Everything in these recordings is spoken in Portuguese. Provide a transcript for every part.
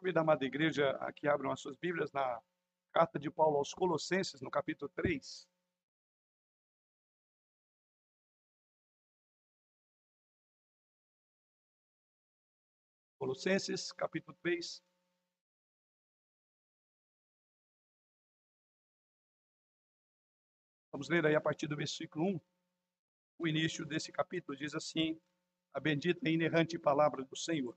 Convido a amada igreja a que abram as suas Bíblias na carta de Paulo aos Colossenses, no capítulo 3. Colossenses, capítulo 3. Vamos ler aí a partir do versículo 1. O início desse capítulo diz assim: A bendita e inerrante palavra do Senhor.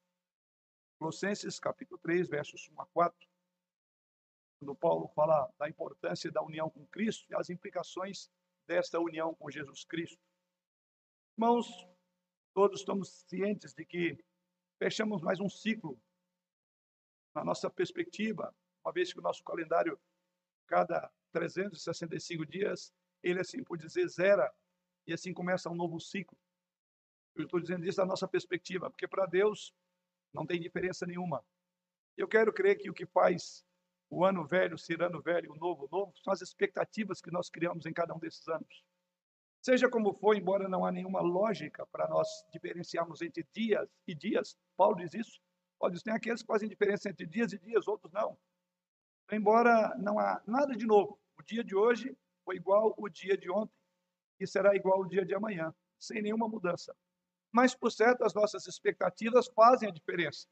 Colossenses capítulo 3, versos 1 a 4, quando Paulo fala da importância da união com Cristo e as implicações desta união com Jesus Cristo. Irmãos, todos estamos cientes de que fechamos mais um ciclo na nossa perspectiva, uma vez que o nosso calendário, cada 365 dias, ele assim por dizer zera e assim começa um novo ciclo. Eu estou dizendo isso da nossa perspectiva, porque para Deus não tem diferença nenhuma. Eu quero crer que o que faz o ano velho ser ano velho o novo novo são as expectativas que nós criamos em cada um desses anos. Seja como for, embora não há nenhuma lógica para nós diferenciarmos entre dias e dias, Paulo diz isso. Paulo diz, tem aqueles que fazem diferença entre dias e dias, outros não. Embora não há nada de novo, o dia de hoje foi igual o dia de ontem e será igual o dia de amanhã, sem nenhuma mudança mas por certo as nossas expectativas fazem a diferença.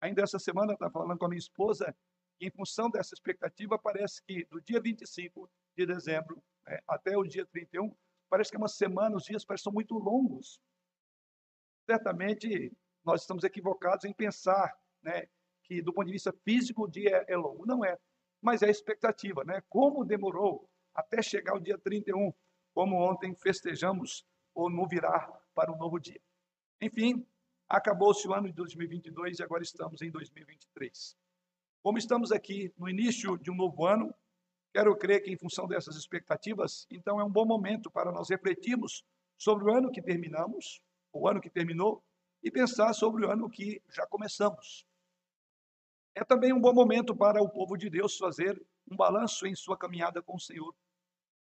Ainda essa semana eu estava falando com a minha esposa e em função dessa expectativa parece que do dia 25 de dezembro né, até o dia 31, parece que é uma semana, os dias parecem muito longos. Certamente nós estamos equivocados em pensar né, que do ponto de vista físico o dia é longo. Não é, mas é a expectativa. Né? Como demorou até chegar o dia 31, como ontem festejamos ou no virar para um novo dia. Enfim, acabou-se o ano de 2022 e agora estamos em 2023. Como estamos aqui no início de um novo ano, quero crer que, em função dessas expectativas, então é um bom momento para nós refletirmos sobre o ano que terminamos, o ano que terminou, e pensar sobre o ano que já começamos. É também um bom momento para o povo de Deus fazer um balanço em sua caminhada com o Senhor.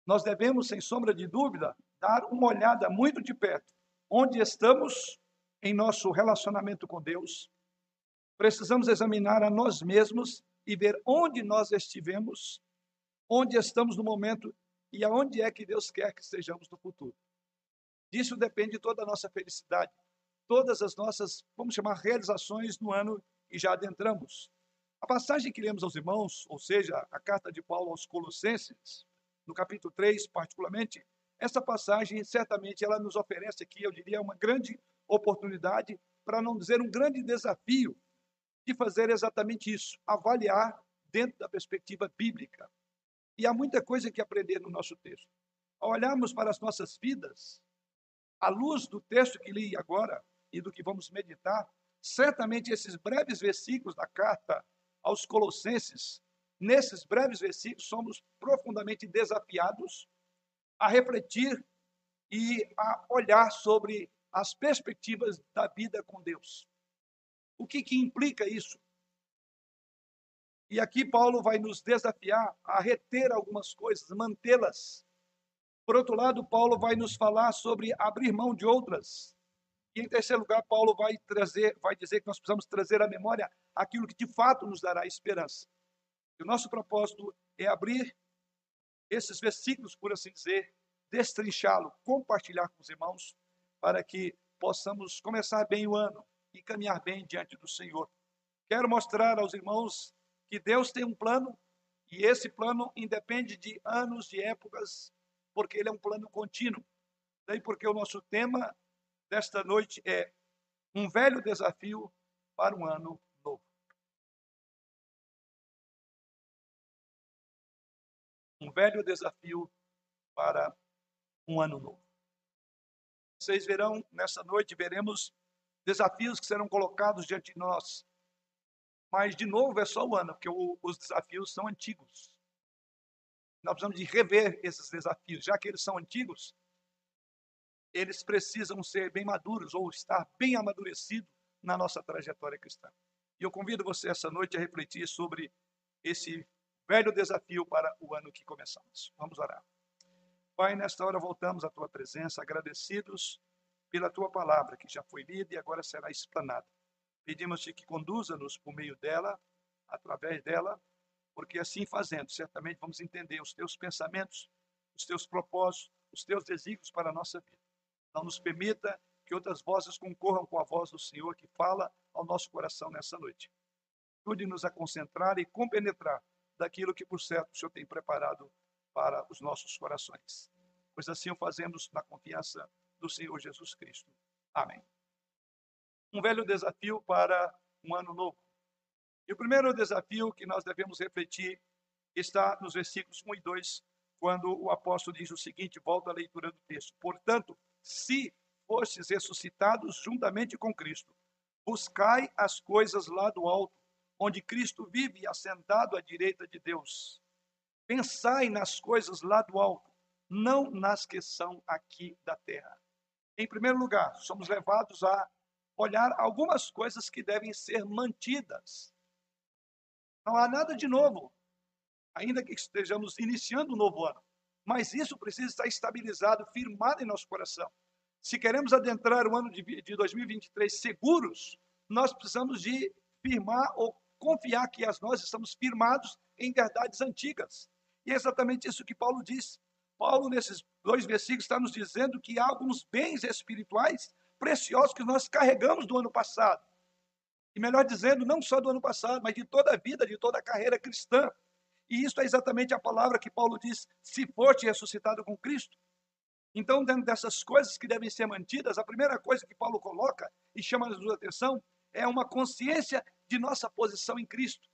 Nós devemos, sem sombra de dúvida, dar uma olhada muito de perto onde estamos em nosso relacionamento com Deus, precisamos examinar a nós mesmos e ver onde nós estivemos, onde estamos no momento e aonde é que Deus quer que estejamos no futuro. Disso depende toda a nossa felicidade, todas as nossas, vamos chamar, realizações no ano que já adentramos. A passagem que lemos aos irmãos, ou seja, a carta de Paulo aos Colossenses, no capítulo 3, particularmente, essa passagem certamente ela nos oferece aqui, eu diria, uma grande oportunidade, para não dizer um grande desafio, de fazer exatamente isso, avaliar dentro da perspectiva bíblica. E há muita coisa que aprender no nosso texto. Ao olharmos para as nossas vidas, à luz do texto que li agora e do que vamos meditar, certamente esses breves versículos da carta aos Colossenses, nesses breves versículos, somos profundamente desafiados a refletir e a olhar sobre as perspectivas da vida com Deus. O que, que implica isso? E aqui Paulo vai nos desafiar a reter algumas coisas, mantê-las. Por outro lado, Paulo vai nos falar sobre abrir mão de outras. E em terceiro lugar, Paulo vai trazer, vai dizer que nós precisamos trazer à memória aquilo que de fato nos dará esperança. E o nosso propósito é abrir esses versículos, por assim dizer, destrinchá-lo, compartilhar com os irmãos, para que possamos começar bem o ano e caminhar bem diante do Senhor. Quero mostrar aos irmãos que Deus tem um plano e esse plano independe de anos, de épocas, porque ele é um plano contínuo. Daí porque o nosso tema desta noite é um velho desafio para um ano novo. Um velho desafio para um ano novo. Vocês verão, nessa noite, veremos desafios que serão colocados diante de nós. Mas, de novo, é só o ano, porque o, os desafios são antigos. Nós precisamos de rever esses desafios, já que eles são antigos, eles precisam ser bem maduros ou estar bem amadurecidos na nossa trajetória cristã. E eu convido você essa noite a refletir sobre esse velho desafio para o ano que começamos. Vamos orar. Pai, nesta hora voltamos à tua presença, agradecidos pela tua palavra que já foi lida e agora será explanada. Pedimos-te que conduza-nos por meio dela, através dela, porque assim fazendo, certamente vamos entender os teus pensamentos, os teus propósitos, os teus desígnios para a nossa vida. Não nos permita que outras vozes concorram com a voz do Senhor que fala ao nosso coração nessa noite. Ajude-nos a concentrar e compenetrar daquilo que, por certo, o Senhor tem preparado para os nossos corações. Pois assim o fazemos na confiança do Senhor Jesus Cristo. Amém. Um velho desafio para um ano novo. E o primeiro desafio que nós devemos refletir está nos versículos 1 e 2, quando o apóstolo diz o seguinte, volta à leitura do texto. Portanto, se fostes ressuscitados juntamente com Cristo, buscai as coisas lá do alto, onde Cristo vive assentado à direita de Deus. Pensai nas coisas lá do alto, não nas que são aqui da terra. Em primeiro lugar, somos levados a olhar algumas coisas que devem ser mantidas não há nada de novo, ainda que estejamos iniciando um novo ano. Mas isso precisa estar estabilizado, firmado em nosso coração. Se queremos adentrar o ano de 2023 seguros, nós precisamos de firmar ou confiar que as nós estamos firmados em verdades antigas. E é exatamente isso que Paulo diz. Paulo, nesses dois versículos, está nos dizendo que há alguns bens espirituais preciosos que nós carregamos do ano passado e melhor dizendo, não só do ano passado, mas de toda a vida, de toda a carreira cristã. E isso é exatamente a palavra que Paulo diz: se foste ressuscitado com Cristo. Então, dentro dessas coisas que devem ser mantidas, a primeira coisa que Paulo coloca e chama a atenção é uma consciência de nossa posição em Cristo.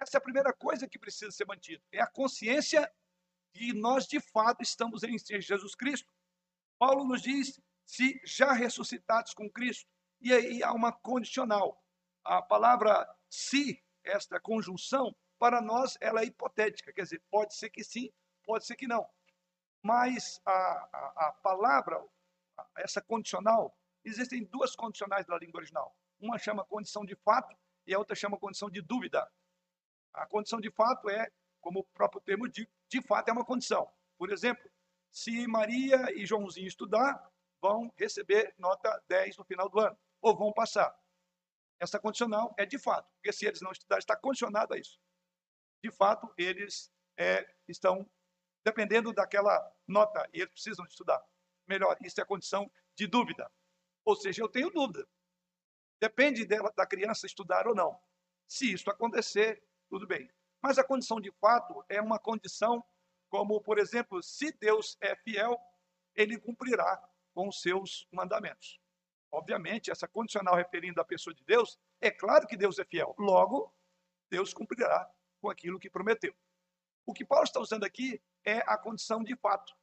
Essa é a primeira coisa que precisa ser mantida. É a consciência de nós de fato estamos em Jesus Cristo. Paulo nos diz se já ressuscitados com Cristo. E aí há uma condicional a palavra se, esta conjunção, para nós ela é hipotética, quer dizer, pode ser que sim, pode ser que não. Mas a, a, a palavra, essa condicional, existem duas condicionais da língua original. Uma chama condição de fato e a outra chama condição de dúvida. A condição de fato é, como o próprio termo diz, de fato é uma condição. Por exemplo, se Maria e Joãozinho estudar, vão receber nota 10 no final do ano, ou vão passar. Essa condicional é de fato, porque se eles não estudarem, está condicionado a isso. De fato, eles é, estão dependendo daquela nota e eles precisam estudar. Melhor, isso é condição de dúvida. Ou seja, eu tenho dúvida. Depende dela, da criança estudar ou não. Se isso acontecer, tudo bem. Mas a condição de fato é uma condição como, por exemplo, se Deus é fiel, ele cumprirá com os seus mandamentos. Obviamente, essa condicional referindo à pessoa de Deus, é claro que Deus é fiel. Logo, Deus cumprirá com aquilo que prometeu. O que Paulo está usando aqui é a condição de fato.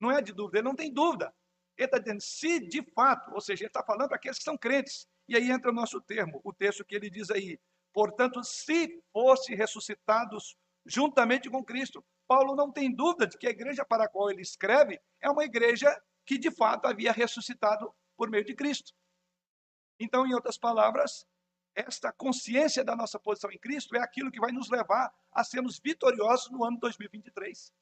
Não é de dúvida, ele não tem dúvida. Ele está dizendo, se de fato, ou seja, ele está falando para aqueles que são crentes. E aí entra o nosso termo, o texto que ele diz aí. Portanto, se fosse ressuscitados juntamente com Cristo. Paulo não tem dúvida de que a igreja para a qual ele escreve é uma igreja que de fato havia ressuscitado por meio de Cristo. Então, em outras palavras, esta consciência da nossa posição em Cristo é aquilo que vai nos levar a sermos vitoriosos no ano 2023.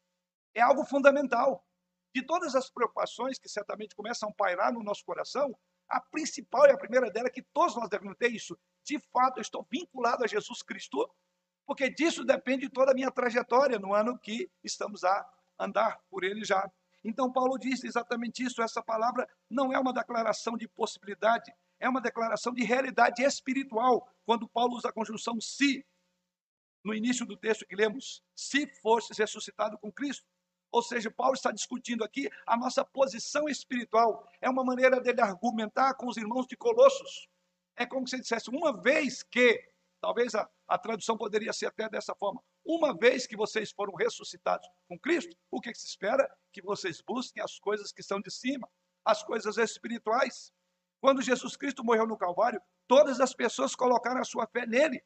É algo fundamental. De todas as preocupações que certamente começam a pairar no nosso coração, a principal e a primeira dela é que todos nós devemos ter isso. De fato, eu estou vinculado a Jesus Cristo, porque disso depende toda a minha trajetória no ano que estamos a andar por ele já. Então, Paulo disse exatamente isso. Essa palavra não é uma declaração de possibilidade, é uma declaração de realidade espiritual. Quando Paulo usa a conjunção se, no início do texto que lemos, se fostes ressuscitado com Cristo. Ou seja, Paulo está discutindo aqui a nossa posição espiritual. É uma maneira dele argumentar com os irmãos de Colossos. É como se ele dissesse: uma vez que, talvez a, a tradução poderia ser até dessa forma, uma vez que vocês foram ressuscitados com Cristo, o que se espera? Que vocês busquem as coisas que são de cima, as coisas espirituais. Quando Jesus Cristo morreu no Calvário, todas as pessoas colocaram a sua fé nele.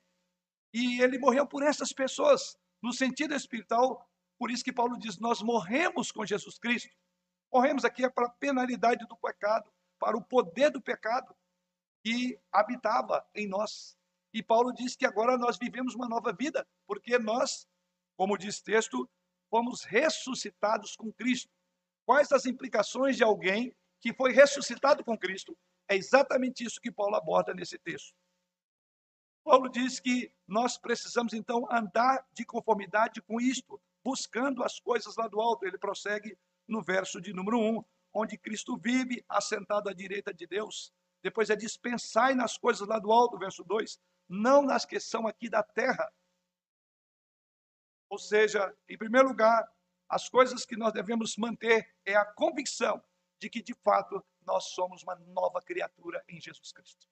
E ele morreu por essas pessoas, no sentido espiritual. Por isso que Paulo diz: Nós morremos com Jesus Cristo. Morremos aqui é para a penalidade do pecado, para o poder do pecado que habitava em nós. E Paulo diz que agora nós vivemos uma nova vida, porque nós, como diz texto, fomos ressuscitados com Cristo. Quais as implicações de alguém que foi ressuscitado com Cristo? É exatamente isso que Paulo aborda nesse texto. Paulo diz que nós precisamos então andar de conformidade com isto, buscando as coisas lá do alto. Ele prossegue no verso de número 1, onde Cristo vive assentado à direita de Deus. Depois é dispensai nas coisas lá do alto, verso 2, não nas que são aqui da terra. Ou seja, em primeiro lugar, as coisas que nós devemos manter é a convicção de que, de fato, nós somos uma nova criatura em Jesus Cristo.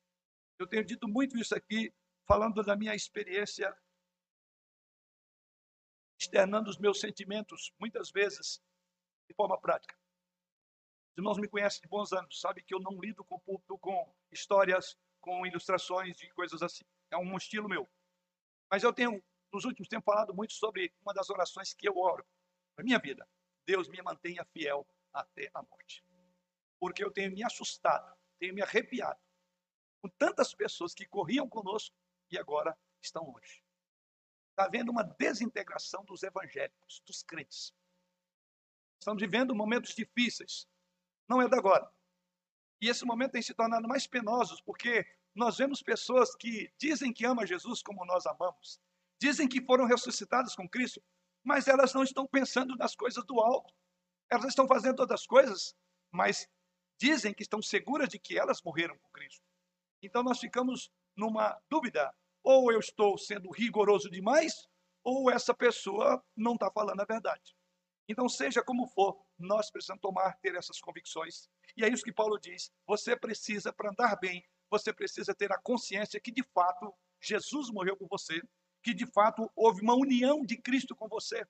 Eu tenho dito muito isso aqui, falando da minha experiência, externando os meus sentimentos, muitas vezes, de forma prática. Os irmãos me conhecem de bons anos, sabe que eu não lido com com histórias, com ilustrações e coisas assim. É um estilo meu. Mas eu tenho, nos últimos tempos, falado muito sobre uma das orações que eu oro para minha vida. Deus me mantenha fiel até a morte. Porque eu tenho me assustado, tenho me arrepiado com tantas pessoas que corriam conosco e agora estão longe. Está havendo uma desintegração dos evangélicos, dos crentes. Estamos vivendo momentos difíceis. Não é da agora. E esse momento tem se tornado mais penoso porque nós vemos pessoas que dizem que amam Jesus como nós amamos, dizem que foram ressuscitadas com Cristo, mas elas não estão pensando nas coisas do alto. Elas estão fazendo todas as coisas, mas dizem que estão seguras de que elas morreram com Cristo. Então nós ficamos numa dúvida: ou eu estou sendo rigoroso demais, ou essa pessoa não está falando a verdade. Então, seja como for, nós precisamos tomar, ter essas convicções. E é isso que Paulo diz: você precisa, para andar bem, você precisa ter a consciência que de fato Jesus morreu por você, que de fato houve uma união de Cristo com você.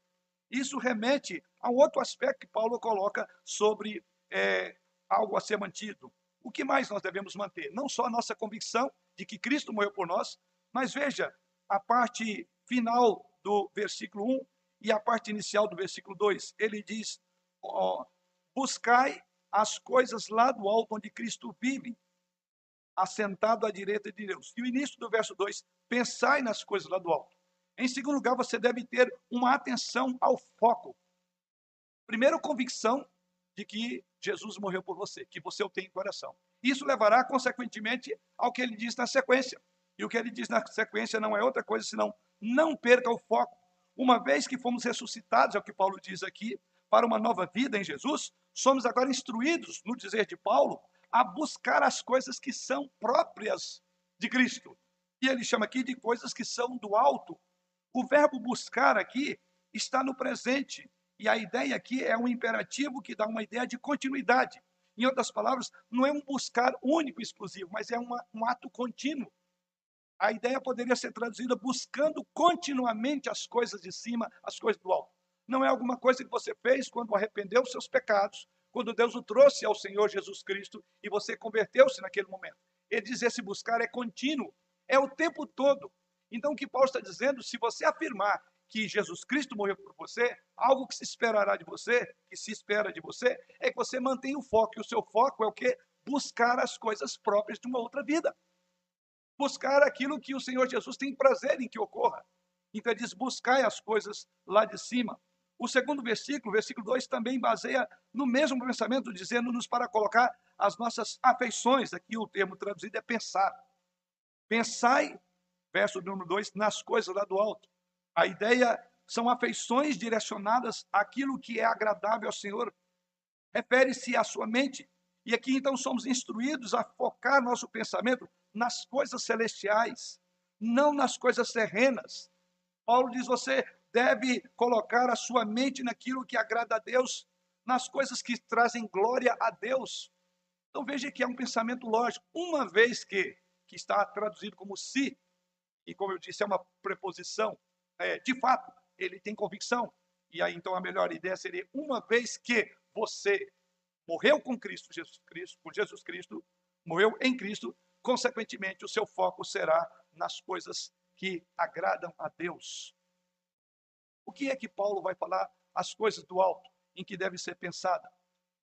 Isso remete a um outro aspecto que Paulo coloca sobre é, algo a ser mantido. O que mais nós devemos manter? Não só a nossa convicção de que Cristo morreu por nós, mas veja a parte final do versículo 1 e a parte inicial do versículo 2. Ele diz: Buscai as coisas lá do alto onde Cristo vive, assentado à direita de Deus. E o início do verso 2, pensai nas coisas lá do alto. Em segundo lugar, você deve ter uma atenção ao foco. Primeiro, convicção de que Jesus morreu por você, que você o tem em coração. Isso levará, consequentemente, ao que ele diz na sequência. E o que ele diz na sequência não é outra coisa senão não perca o foco. Uma vez que fomos ressuscitados, é o que Paulo diz aqui, para uma nova vida em Jesus, somos agora instruídos, no dizer de Paulo, a buscar as coisas que são próprias de Cristo. E ele chama aqui de coisas que são do alto. O verbo buscar aqui está no presente. E a ideia aqui é um imperativo que dá uma ideia de continuidade. Em outras palavras, não é um buscar único e exclusivo, mas é uma, um ato contínuo. A ideia poderia ser traduzida buscando continuamente as coisas de cima, as coisas do alto. Não é alguma coisa que você fez quando arrependeu os seus pecados, quando Deus o trouxe ao Senhor Jesus Cristo e você converteu-se naquele momento. Ele diz: esse buscar é contínuo, é o tempo todo. Então, o que Paulo está dizendo, se você afirmar que Jesus Cristo morreu por você, algo que se esperará de você, que se espera de você, é que você mantenha o foco. E o seu foco é o que? Buscar as coisas próprias de uma outra vida. Buscar aquilo que o Senhor Jesus tem prazer em que ocorra. Então ele diz: buscai as coisas lá de cima. O segundo versículo, versículo 2, também baseia no mesmo pensamento, dizendo-nos para colocar as nossas afeições, aqui o termo traduzido é pensar. Pensai, verso número 2, nas coisas lá do alto. A ideia são afeições direcionadas àquilo que é agradável ao Senhor. Refere-se à sua mente. E aqui então somos instruídos a focar nosso pensamento nas coisas celestiais, não nas coisas terrenas. Paulo diz: você deve colocar a sua mente naquilo que agrada a Deus, nas coisas que trazem glória a Deus. Então veja que é um pensamento lógico. Uma vez que, que está traduzido como se, e como eu disse, é uma preposição, é, de fato, ele tem convicção. E aí então a melhor ideia seria, uma vez que você morreu com Cristo, Jesus Cristo, com Jesus Cristo, morreu em Cristo, consequentemente, o seu foco será nas coisas que agradam a Deus. O que é que Paulo vai falar? As coisas do alto, em que deve ser pensada.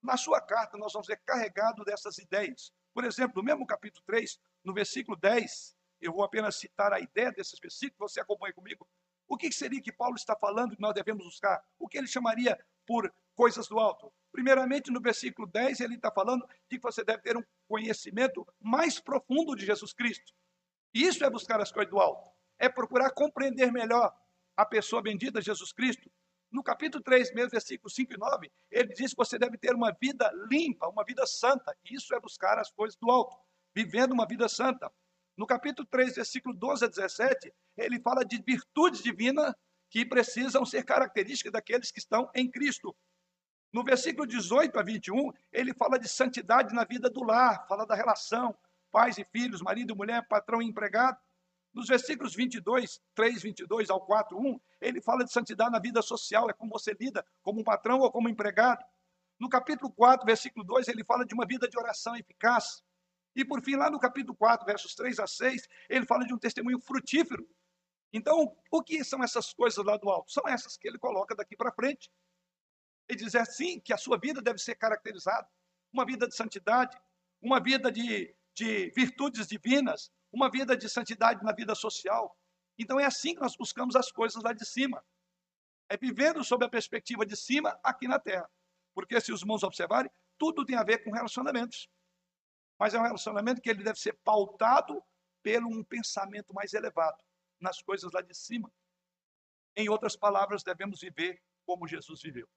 Na sua carta, nós vamos ver carregado dessas ideias. Por exemplo, no mesmo capítulo 3, no versículo 10, eu vou apenas citar a ideia desses versículos, você acompanha comigo. O que seria que Paulo está falando que nós devemos buscar? O que ele chamaria por coisas do alto? Primeiramente, no versículo 10, ele está falando de que você deve ter um conhecimento mais profundo de Jesus Cristo. Isso é buscar as coisas do alto. É procurar compreender melhor a pessoa bendita Jesus Cristo. No capítulo 3, mesmo, versículos 5 e 9, ele diz que você deve ter uma vida limpa, uma vida santa. Isso é buscar as coisas do alto, vivendo uma vida santa. No capítulo 3, versículo 12 a 17, ele fala de virtudes divinas que precisam ser características daqueles que estão em Cristo. No versículo 18 a 21, ele fala de santidade na vida do lar, fala da relação, pais e filhos, marido e mulher, patrão e empregado. Nos versículos 22, 3, 22 ao 4, 1, ele fala de santidade na vida social, é como você lida, como um patrão ou como empregado. No capítulo 4, versículo 2, ele fala de uma vida de oração eficaz. E por fim, lá no capítulo 4, versos 3 a 6, ele fala de um testemunho frutífero. Então, o que são essas coisas lá do alto? São essas que ele coloca daqui para frente. Ele diz assim que a sua vida deve ser caracterizada, uma vida de santidade, uma vida de, de virtudes divinas, uma vida de santidade na vida social. Então é assim que nós buscamos as coisas lá de cima. É vivendo sob a perspectiva de cima aqui na terra. Porque se os irmãos observarem, tudo tem a ver com relacionamentos. Mas é um relacionamento que ele deve ser pautado pelo um pensamento mais elevado, nas coisas lá de cima. Em outras palavras, devemos viver como Jesus viveu.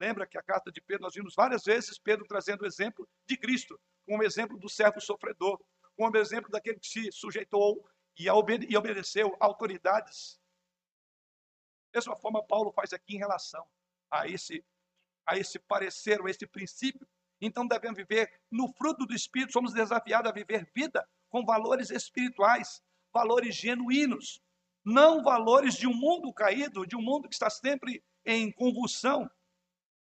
Lembra que a carta de Pedro, nós vimos várias vezes Pedro trazendo o exemplo de Cristo, como exemplo do servo sofredor, como exemplo daquele que se sujeitou e, obede obedeceu autoridades. Da mesma forma, Paulo faz aqui em relação a esse, a esse parecer, a esse princípio. Então, devemos viver no fruto do Espírito, somos desafiados a viver vida com valores espirituais, valores genuínos, não valores de um mundo caído, de um mundo que está sempre em convulsão.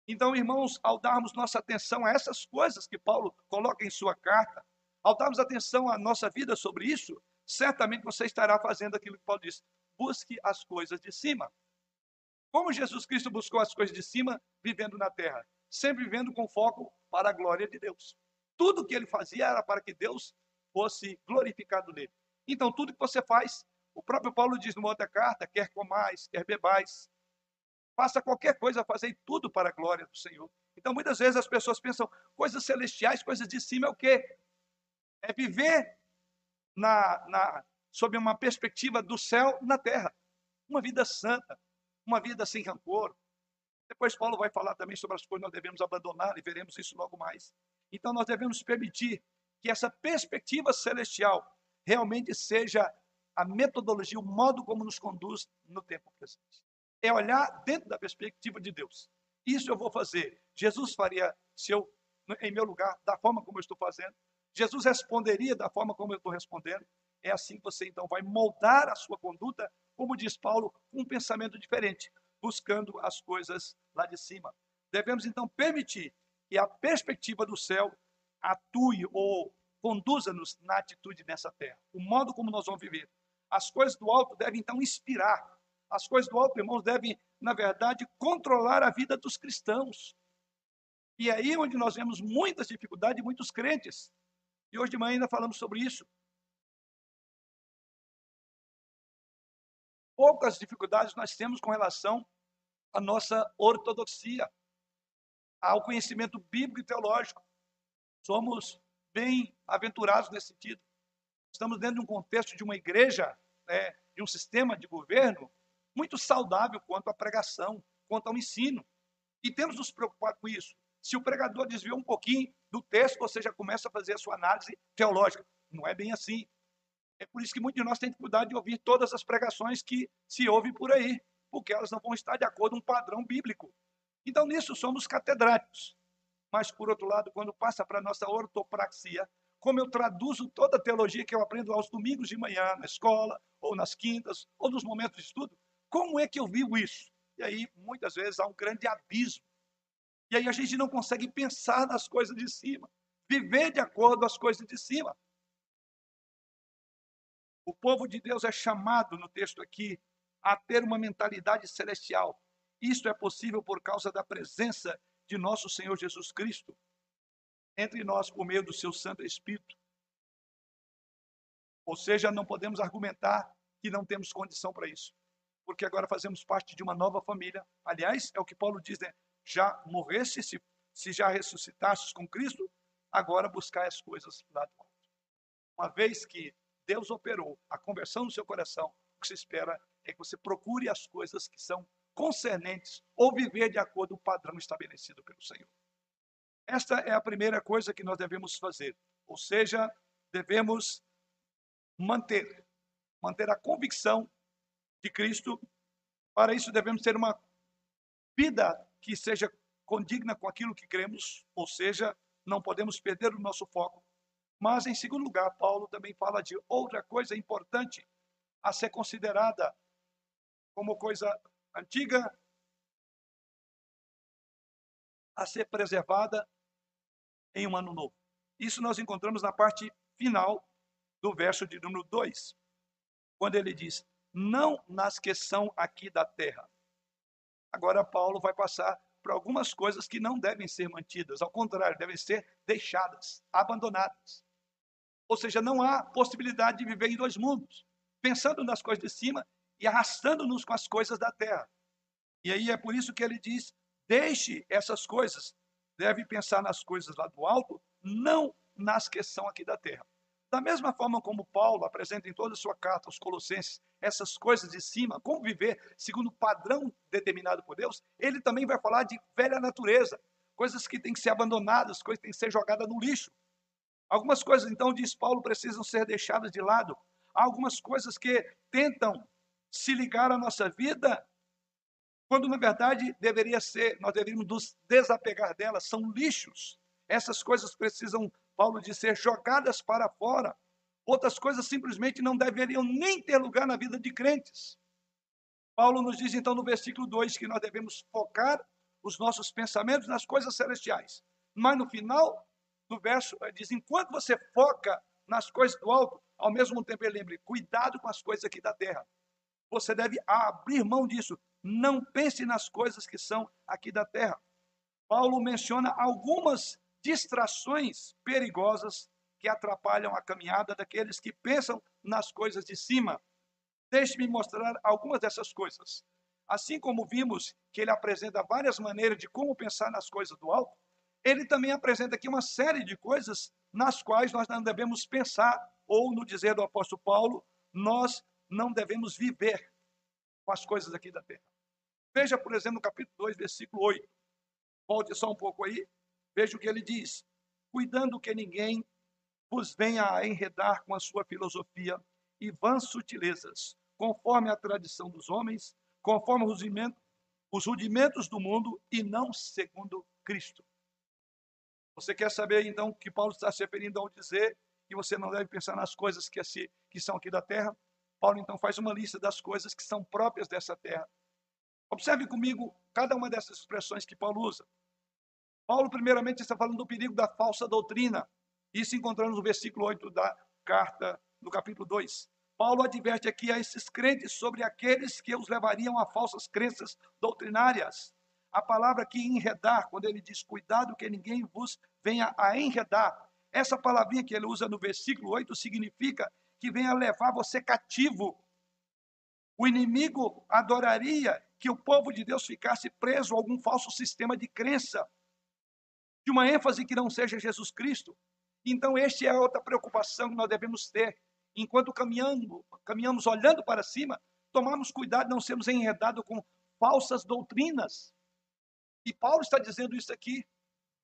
Então, irmãos, ao darmos nossa atenção a essas coisas que Paulo coloca em sua carta, ao darmos atenção à nossa vida sobre isso, certamente você estará fazendo aquilo que Paulo disse: busque as coisas de cima. Como Jesus Cristo buscou as coisas de cima, vivendo na terra? Sempre vivendo com foco para a glória de Deus. Tudo que ele fazia era para que Deus fosse glorificado nele. Então, tudo que você faz, o próprio Paulo diz numa outra carta: quer comais, quer bebais, faça qualquer coisa, fazei tudo para a glória do Senhor. Então, muitas vezes as pessoas pensam, coisas celestiais, coisas de cima é o quê? É viver na, na, sob uma perspectiva do céu na terra. Uma vida santa, uma vida sem rancor. Depois Paulo vai falar também sobre as coisas que nós devemos abandonar e veremos isso logo mais. Então nós devemos permitir que essa perspectiva celestial realmente seja a metodologia, o modo como nos conduz no tempo presente. É olhar dentro da perspectiva de Deus. Isso eu vou fazer. Jesus faria se eu em meu lugar, da forma como eu estou fazendo. Jesus responderia da forma como eu estou respondendo. É assim que você então vai moldar a sua conduta, como diz Paulo, um pensamento diferente, buscando as coisas lá de cima. Devemos então permitir que a perspectiva do céu atue ou conduza-nos na atitude nessa terra, o modo como nós vamos viver. As coisas do alto devem então inspirar. As coisas do alto, irmãos, devem, na verdade, controlar a vida dos cristãos. E é aí onde nós vemos muitas dificuldades de muitos crentes e hoje de manhã ainda falamos sobre isso. Poucas dificuldades nós temos com relação à nossa ortodoxia, ao conhecimento bíblico e teológico. Somos bem aventurados nesse sentido. Estamos dentro de um contexto de uma igreja, né, de um sistema de governo muito saudável quanto à pregação, quanto ao ensino. E temos nos preocupado com isso. Se o pregador desviou um pouquinho do texto, você já começa a fazer a sua análise teológica. Não é bem assim. É por isso que muitos de nós têm dificuldade de ouvir todas as pregações que se ouvem por aí, porque elas não vão estar de acordo com um padrão bíblico. Então, nisso somos catedráticos. Mas, por outro lado, quando passa para a nossa ortopraxia, como eu traduzo toda a teologia que eu aprendo aos domingos de manhã, na escola, ou nas quintas, ou nos momentos de estudo, como é que eu vivo isso? E aí, muitas vezes, há um grande abismo e aí a gente não consegue pensar nas coisas de cima, viver de acordo com as coisas de cima. O povo de Deus é chamado no texto aqui a ter uma mentalidade celestial. Isto é possível por causa da presença de nosso Senhor Jesus Cristo entre nós por meio do seu Santo Espírito. Ou seja, não podemos argumentar que não temos condição para isso, porque agora fazemos parte de uma nova família. Aliás, é o que Paulo diz, né? Já morreste, se, se já ressuscitastes com Cristo, agora buscar as coisas lá do alto. Uma vez que Deus operou a conversão no seu coração, o que se espera é que você procure as coisas que são concernentes ou viver de acordo com o padrão estabelecido pelo Senhor. Esta é a primeira coisa que nós devemos fazer, ou seja, devemos manter, manter a convicção de Cristo. Para isso devemos ter uma vida que seja condigna com aquilo que cremos, ou seja, não podemos perder o nosso foco. Mas, em segundo lugar, Paulo também fala de outra coisa importante a ser considerada como coisa antiga, a ser preservada em um ano novo. Isso nós encontramos na parte final do verso de número 2, quando ele diz: Não nas que são aqui da terra. Agora, Paulo vai passar por algumas coisas que não devem ser mantidas, ao contrário, devem ser deixadas, abandonadas. Ou seja, não há possibilidade de viver em dois mundos, pensando nas coisas de cima e arrastando-nos com as coisas da terra. E aí é por isso que ele diz: deixe essas coisas, deve pensar nas coisas lá do alto, não nas que são aqui da terra. Da mesma forma como Paulo apresenta em toda a sua carta aos Colossenses essas coisas de cima, como viver segundo o padrão determinado por Deus, ele também vai falar de velha natureza, coisas que têm que ser abandonadas, coisas que têm que ser jogadas no lixo. Algumas coisas, então, diz Paulo, precisam ser deixadas de lado. Há algumas coisas que tentam se ligar à nossa vida quando na verdade deveria ser, nós deveríamos nos desapegar delas, são lixos. Essas coisas precisam, Paulo diz, ser jogadas para fora. Outras coisas simplesmente não deveriam nem ter lugar na vida de crentes. Paulo nos diz então no versículo 2 que nós devemos focar os nossos pensamentos nas coisas celestiais. Mas no final do verso diz: enquanto você foca nas coisas do alto, ao mesmo tempo ele lembra: cuidado com as coisas aqui da terra. Você deve abrir mão disso. Não pense nas coisas que são aqui da terra. Paulo menciona algumas distrações perigosas que atrapalham a caminhada daqueles que pensam nas coisas de cima. Deixe-me mostrar algumas dessas coisas. Assim como vimos que ele apresenta várias maneiras de como pensar nas coisas do alto, ele também apresenta aqui uma série de coisas nas quais nós não devemos pensar, ou no dizer do apóstolo Paulo, nós não devemos viver com as coisas aqui da terra. Veja, por exemplo, no capítulo 2, versículo 8. Volte só um pouco aí. Veja o que ele diz. Cuidando que ninguém vos venha a enredar com a sua filosofia e vãs sutilezas, conforme a tradição dos homens, conforme os rudimentos, os rudimentos do mundo e não segundo Cristo. Você quer saber então o que Paulo está se referindo ao dizer que você não deve pensar nas coisas que, que são aqui da terra? Paulo então faz uma lista das coisas que são próprias dessa terra Observe comigo cada uma dessas expressões que Paulo usa. Paulo, primeiramente, está falando do perigo da falsa doutrina. Isso encontramos no versículo 8 da carta, no capítulo 2. Paulo adverte aqui a esses crentes sobre aqueles que os levariam a falsas crenças doutrinárias. A palavra aqui enredar, quando ele diz cuidado que ninguém vos venha a enredar. Essa palavrinha que ele usa no versículo 8 significa que venha levar você cativo. O inimigo adoraria que o povo de Deus ficasse preso a algum falso sistema de crença, de uma ênfase que não seja Jesus Cristo. Então, esta é outra preocupação que nós devemos ter. Enquanto caminhando, caminhamos olhando para cima, tomarmos cuidado de não sermos enredados com falsas doutrinas. E Paulo está dizendo isso aqui.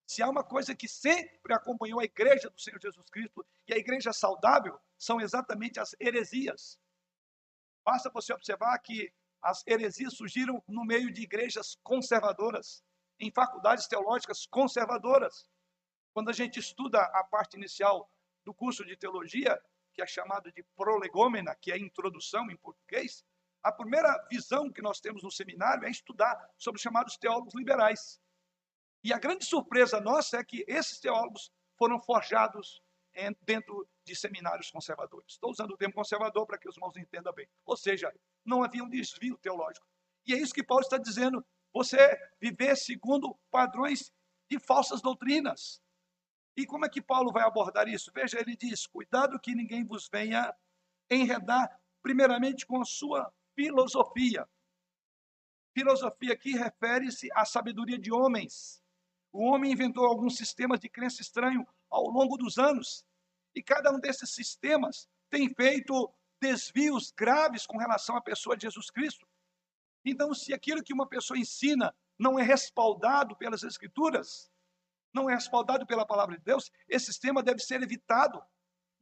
Se há uma coisa que sempre acompanhou a igreja do Senhor Jesus Cristo, e a igreja saudável, são exatamente as heresias. Basta você observar que as heresias surgiram no meio de igrejas conservadoras, em faculdades teológicas conservadoras. Quando a gente estuda a parte inicial do curso de teologia, que é chamado de prolegômena, que é introdução em português, a primeira visão que nós temos no seminário é estudar sobre os chamados teólogos liberais. E a grande surpresa nossa é que esses teólogos foram forjados dentro de seminários conservadores. Estou usando o termo conservador para que os irmãos entendam bem. Ou seja, não havia um desvio teológico. E é isso que Paulo está dizendo. Você viver segundo padrões de falsas doutrinas. E como é que Paulo vai abordar isso? Veja, ele diz: cuidado que ninguém vos venha enredar, primeiramente com a sua filosofia. Filosofia aqui refere-se à sabedoria de homens. O homem inventou alguns sistemas de crença estranho ao longo dos anos. E cada um desses sistemas tem feito desvios graves com relação à pessoa de Jesus Cristo. Então, se aquilo que uma pessoa ensina não é respaldado pelas Escrituras, não é respaldado pela palavra de Deus, esse sistema deve ser evitado.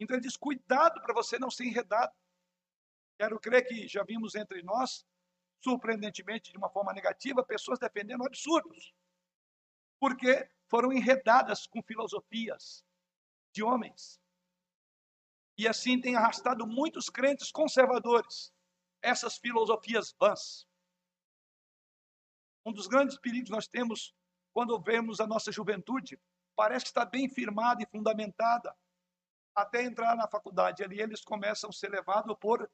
Então, ele diz: cuidado para você não ser enredado. Quero crer que já vimos entre nós, surpreendentemente, de uma forma negativa, pessoas defendendo absurdos, porque foram enredadas com filosofias de homens. E assim tem arrastado muitos crentes conservadores, essas filosofias vãs. Um dos grandes perigos nós temos quando vemos a nossa juventude, parece que está bem firmada e fundamentada, até entrar na faculdade. Ali eles começam a ser levados por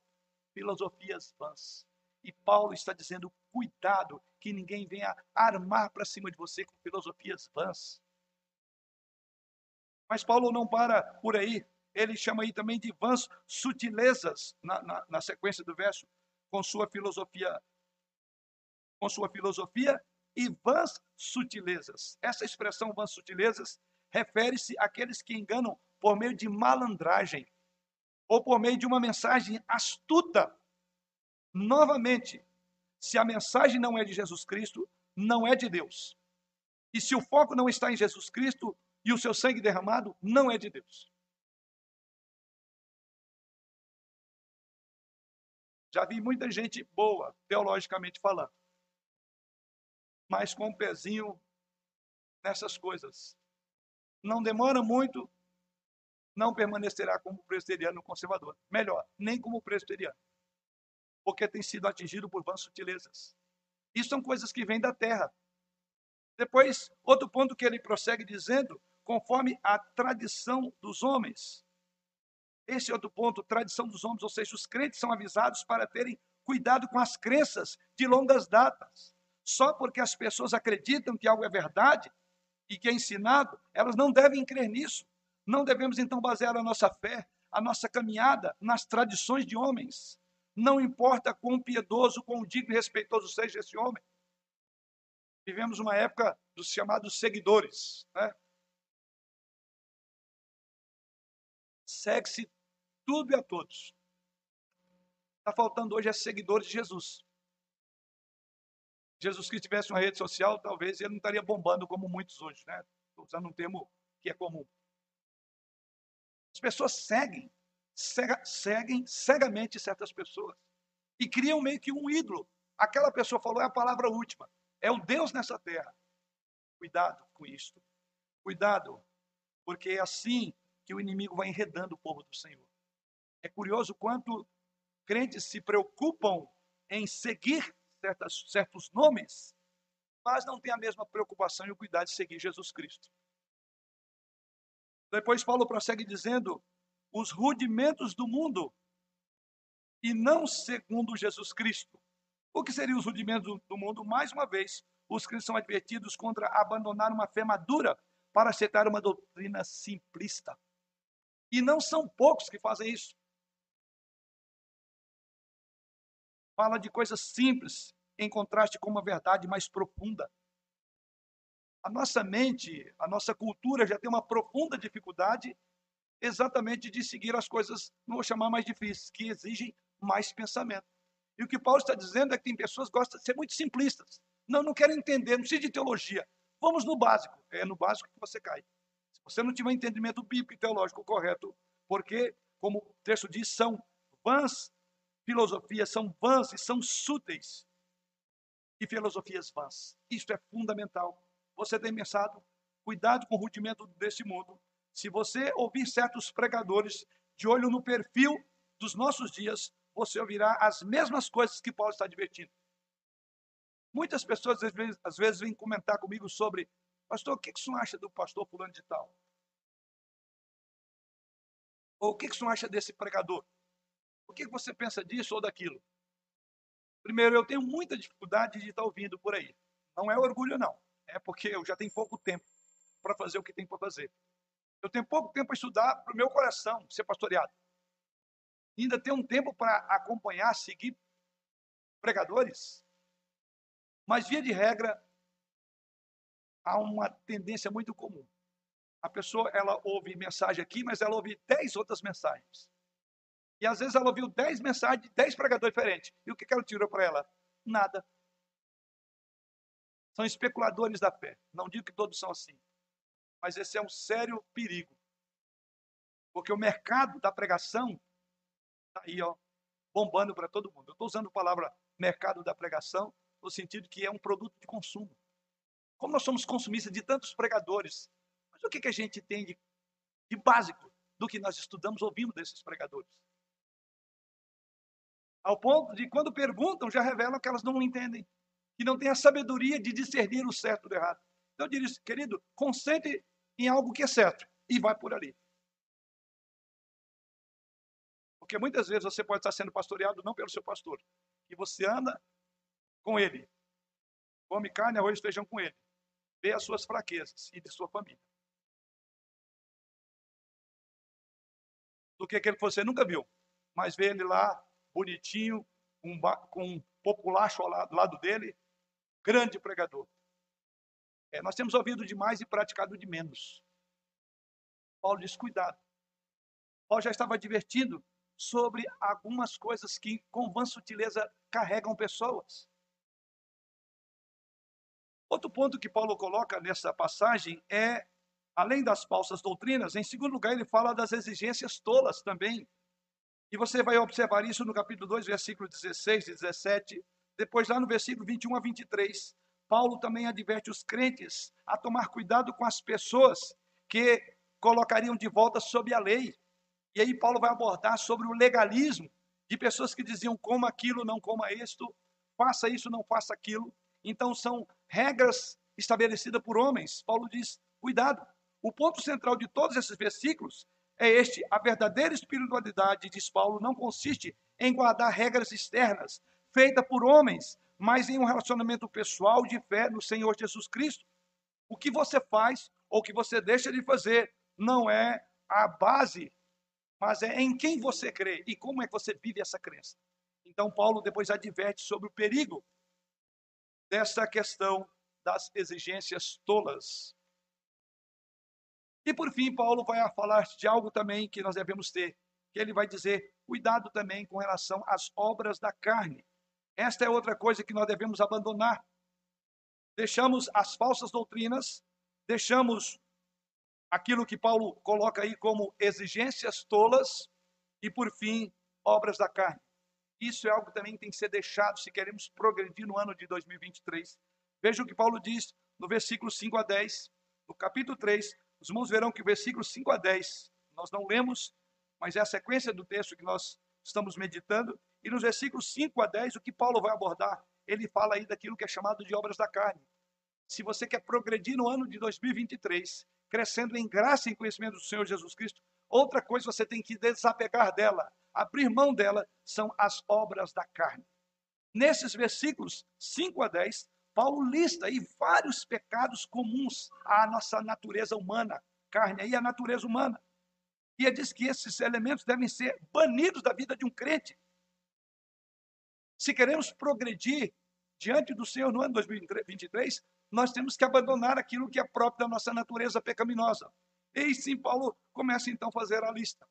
filosofias vãs. E Paulo está dizendo: cuidado, que ninguém venha armar para cima de você com filosofias vãs. Mas Paulo não para por aí. Ele chama aí também de vãs sutilezas, na, na, na sequência do verso, com sua filosofia, com sua filosofia e vãs sutilezas. Essa expressão vãs sutilezas refere-se àqueles que enganam por meio de malandragem ou por meio de uma mensagem astuta. Novamente, se a mensagem não é de Jesus Cristo, não é de Deus. E se o foco não está em Jesus Cristo, e o seu sangue derramado não é de Deus. Já vi muita gente boa, teologicamente falando, mas com um pezinho nessas coisas. Não demora muito, não permanecerá como presbiteriano conservador. Melhor, nem como presbiteriano. Porque tem sido atingido por vãs sutilezas. Isso são coisas que vêm da terra. Depois, outro ponto que ele prossegue dizendo conforme a tradição dos homens. Esse é outro ponto, tradição dos homens, ou seja, os crentes são avisados para terem cuidado com as crenças de longas datas. Só porque as pessoas acreditam que algo é verdade e que é ensinado, elas não devem crer nisso. Não devemos então basear a nossa fé, a nossa caminhada nas tradições de homens. Não importa quão piedoso, quão digno e respeitoso seja esse homem. Vivemos uma época dos chamados seguidores, né? segue-se tudo e a todos. Está faltando hoje é seguidores de Jesus. Jesus que tivesse uma rede social, talvez ele não estaria bombando como muitos hoje, né? Estou usando um termo que é comum. As pessoas seguem, cega, seguem cegamente certas pessoas e criam meio que um ídolo. Aquela pessoa falou é a palavra última, é o Deus nessa terra. Cuidado com isso. Cuidado, porque é assim que o inimigo vai enredando o povo do Senhor. É curioso quanto crentes se preocupam em seguir certas, certos nomes, mas não têm a mesma preocupação e o cuidado de seguir Jesus Cristo. Depois Paulo prossegue dizendo: os rudimentos do mundo e não segundo Jesus Cristo. O que seriam os rudimentos do mundo? Mais uma vez, os cristãos são advertidos contra abandonar uma fé madura para aceitar uma doutrina simplista. E não são poucos que fazem isso. Fala de coisas simples em contraste com uma verdade mais profunda. A nossa mente, a nossa cultura já tem uma profunda dificuldade exatamente de seguir as coisas, não vou chamar mais difíceis, que exigem mais pensamento. E o que Paulo está dizendo é que tem pessoas que gostam de ser muito simplistas. Não, não querem entender, não precisa de teologia. Vamos no básico. É no básico que você cai você não tiver entendimento bíblico e teológico correto, porque, como o texto diz, são vãs filosofias, são vãs e são súteis. E filosofias vãs. Isto é fundamental. Você tem pensado, cuidado com o rudimento desse mundo. Se você ouvir certos pregadores de olho no perfil dos nossos dias, você ouvirá as mesmas coisas que Paulo está advertindo. Muitas pessoas às vezes, às vezes vêm comentar comigo sobre Pastor, o que, que o senhor acha do pastor fulano de tal? Ou o que, que o senhor acha desse pregador? O que, você pensa disso ou daquilo? Primeiro, eu tenho muita dificuldade de estar ouvindo por aí. Não é orgulho, não. É porque eu já tenho pouco tempo para fazer o que tem para fazer. Eu tenho pouco tempo para estudar para o meu coração ser pastoreado. E ainda tenho um tempo para acompanhar, seguir pregadores. Mas, via de regra, há uma tendência muito comum. A pessoa, ela ouve mensagem aqui, mas ela ouve dez outras mensagens. E às vezes ela ouviu dez mensagens de dez pregadores diferentes. E o que ela tirou para ela? Nada. São especuladores da fé. Não digo que todos são assim. Mas esse é um sério perigo. Porque o mercado da pregação está aí, ó, bombando para todo mundo. Eu estou usando a palavra mercado da pregação no sentido que é um produto de consumo. Como nós somos consumistas de tantos pregadores, mas o que, que a gente tem de, de básico do que nós estudamos ouvindo desses pregadores? Ao ponto de, quando perguntam, já revelam que elas não entendem, que não têm a sabedoria de discernir o certo do errado. Então eu diria, querido, concentre em algo que é certo e vai por ali. Porque muitas vezes você pode estar sendo pastoreado não pelo seu pastor, que você anda com ele, come carne, arroz e feijão com ele, vê as suas fraquezas e de sua família. Do que aquele que você nunca viu, mas vê ele lá, bonitinho, com um populacho ao lado dele, grande pregador. É, nós temos ouvido demais e praticado de menos. Paulo diz: cuidado. Paulo já estava advertindo sobre algumas coisas que, com vã sutileza, carregam pessoas. Outro ponto que Paulo coloca nessa passagem é, além das falsas doutrinas, em segundo lugar, ele fala das exigências tolas também. E você vai observar isso no capítulo 2, versículo 16 e 17. Depois, lá no versículo 21 a 23, Paulo também adverte os crentes a tomar cuidado com as pessoas que colocariam de volta sob a lei. E aí Paulo vai abordar sobre o legalismo de pessoas que diziam coma aquilo, não coma isto, faça isso, não faça aquilo. Então são regras estabelecidas por homens. Paulo diz: cuidado. O ponto central de todos esses versículos é este: a verdadeira espiritualidade, diz Paulo, não consiste em guardar regras externas feitas por homens, mas em um relacionamento pessoal de fé no Senhor Jesus Cristo. O que você faz ou o que você deixa de fazer não é a base, mas é em quem você crê e como é que você vive essa crença. Então, Paulo depois adverte sobre o perigo dessa questão das exigências tolas. E por fim, Paulo vai falar de algo também que nós devemos ter, que ele vai dizer: cuidado também com relação às obras da carne. Esta é outra coisa que nós devemos abandonar. Deixamos as falsas doutrinas, deixamos aquilo que Paulo coloca aí como exigências tolas e, por fim, obras da carne. Isso é algo que também tem que ser deixado se queremos progredir no ano de 2023. Veja o que Paulo diz no versículo 5 a 10, no capítulo 3. Os irmãos verão que o versículo 5 a 10 nós não lemos, mas é a sequência do texto que nós estamos meditando. E nos versículos 5 a 10, o que Paulo vai abordar? Ele fala aí daquilo que é chamado de obras da carne. Se você quer progredir no ano de 2023, crescendo em graça e em conhecimento do Senhor Jesus Cristo, outra coisa você tem que desapegar dela, abrir mão dela, são as obras da carne. Nesses versículos 5 a 10, Paulo lista aí vários pecados comuns à nossa natureza humana, carne aí a natureza humana. E ele diz que esses elementos devem ser banidos da vida de um crente. Se queremos progredir diante do Senhor no ano 2023, nós temos que abandonar aquilo que é próprio da nossa natureza pecaminosa. E sim, Paulo começa então a fazer a lista.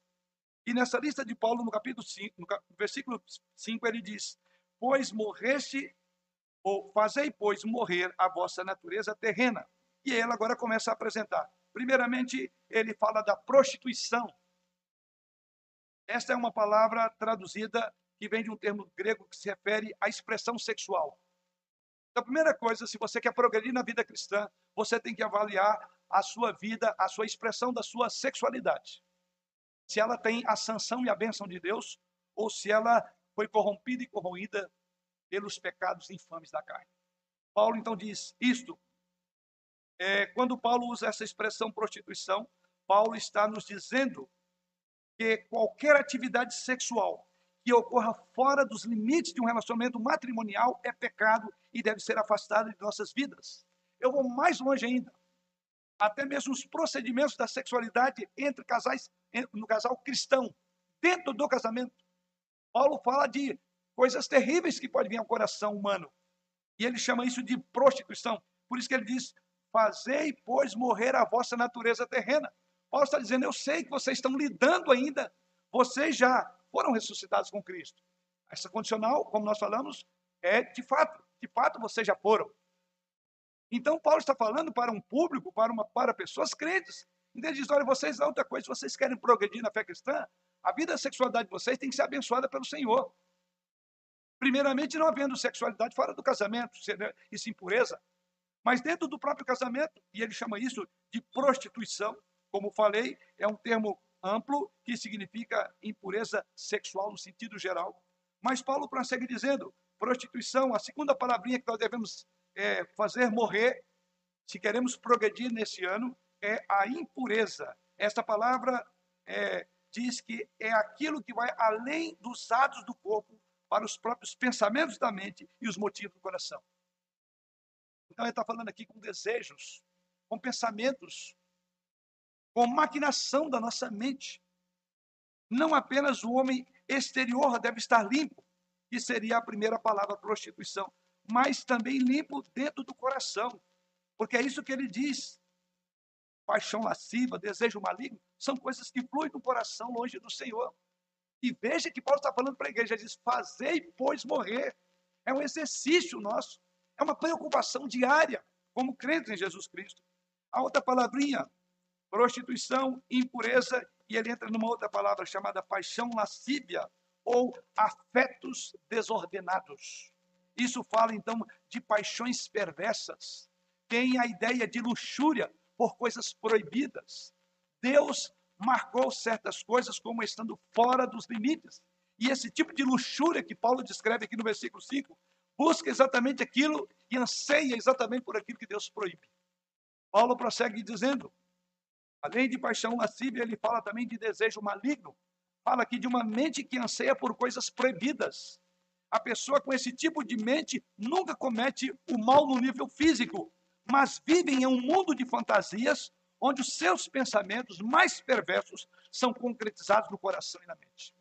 E nessa lista de Paulo, no capítulo 5, no versículo 5, ele diz: Pois morreste, ou fazei, pois, morrer a vossa natureza terrena. E ele agora começa a apresentar. Primeiramente, ele fala da prostituição. Esta é uma palavra traduzida que vem de um termo grego que se refere à expressão sexual. Então, a primeira coisa, se você quer progredir na vida cristã, você tem que avaliar a sua vida, a sua expressão da sua sexualidade. Se ela tem a sanção e a bênção de Deus, ou se ela foi corrompida e corroída pelos pecados infames da carne. Paulo então diz isto. É, quando Paulo usa essa expressão prostituição, Paulo está nos dizendo que qualquer atividade sexual que ocorra fora dos limites de um relacionamento matrimonial é pecado e deve ser afastada de nossas vidas. Eu vou mais longe ainda. Até mesmo os procedimentos da sexualidade entre casais, no casal cristão, dentro do casamento. Paulo fala de coisas terríveis que podem vir ao coração humano. E ele chama isso de prostituição. Por isso que ele diz: Fazei, pois, morrer a vossa natureza terrena. Paulo está dizendo: Eu sei que vocês estão lidando ainda, vocês já foram ressuscitados com Cristo. Essa condicional, como nós falamos, é de fato, de fato vocês já foram. Então Paulo está falando para um público, para uma para pessoas crentes. Então ele diz: olha, vocês outra coisa, vocês querem progredir na fé cristã, a vida da sexualidade de vocês tem que ser abençoada pelo Senhor. Primeiramente, não havendo sexualidade fora do casamento, isso impureza, mas dentro do próprio casamento, e ele chama isso de prostituição, como falei, é um termo amplo que significa impureza sexual no sentido geral. Mas Paulo prossegue dizendo: prostituição, a segunda palavrinha que nós devemos é, fazer morrer, se queremos progredir nesse ano, é a impureza. Esta palavra é, diz que é aquilo que vai além dos atos do corpo para os próprios pensamentos da mente e os motivos do coração. Então ele está falando aqui com desejos, com pensamentos, com maquinação da nossa mente. Não apenas o homem exterior deve estar limpo, que seria a primeira palavra prostituição, mas também limpo dentro do coração. Porque é isso que ele diz. Paixão lasciva, desejo maligno, são coisas que fluem do coração longe do Senhor. E veja que Paulo está falando para a igreja, diz, fazei, pois, morrer. É um exercício nosso, é uma preocupação diária, como crentes em Jesus Cristo. A outra palavrinha, prostituição, impureza, e ele entra numa outra palavra chamada paixão lascívia, ou afetos desordenados. Isso fala então de paixões perversas. Tem a ideia de luxúria por coisas proibidas. Deus marcou certas coisas como estando fora dos limites. E esse tipo de luxúria que Paulo descreve aqui no versículo 5 busca exatamente aquilo e anseia exatamente por aquilo que Deus proíbe. Paulo prossegue dizendo: além de paixão lascívia, ele fala também de desejo maligno. Fala aqui de uma mente que anseia por coisas proibidas. A pessoa com esse tipo de mente nunca comete o mal no nível físico, mas vive em um mundo de fantasias onde os seus pensamentos mais perversos são concretizados no coração e na mente.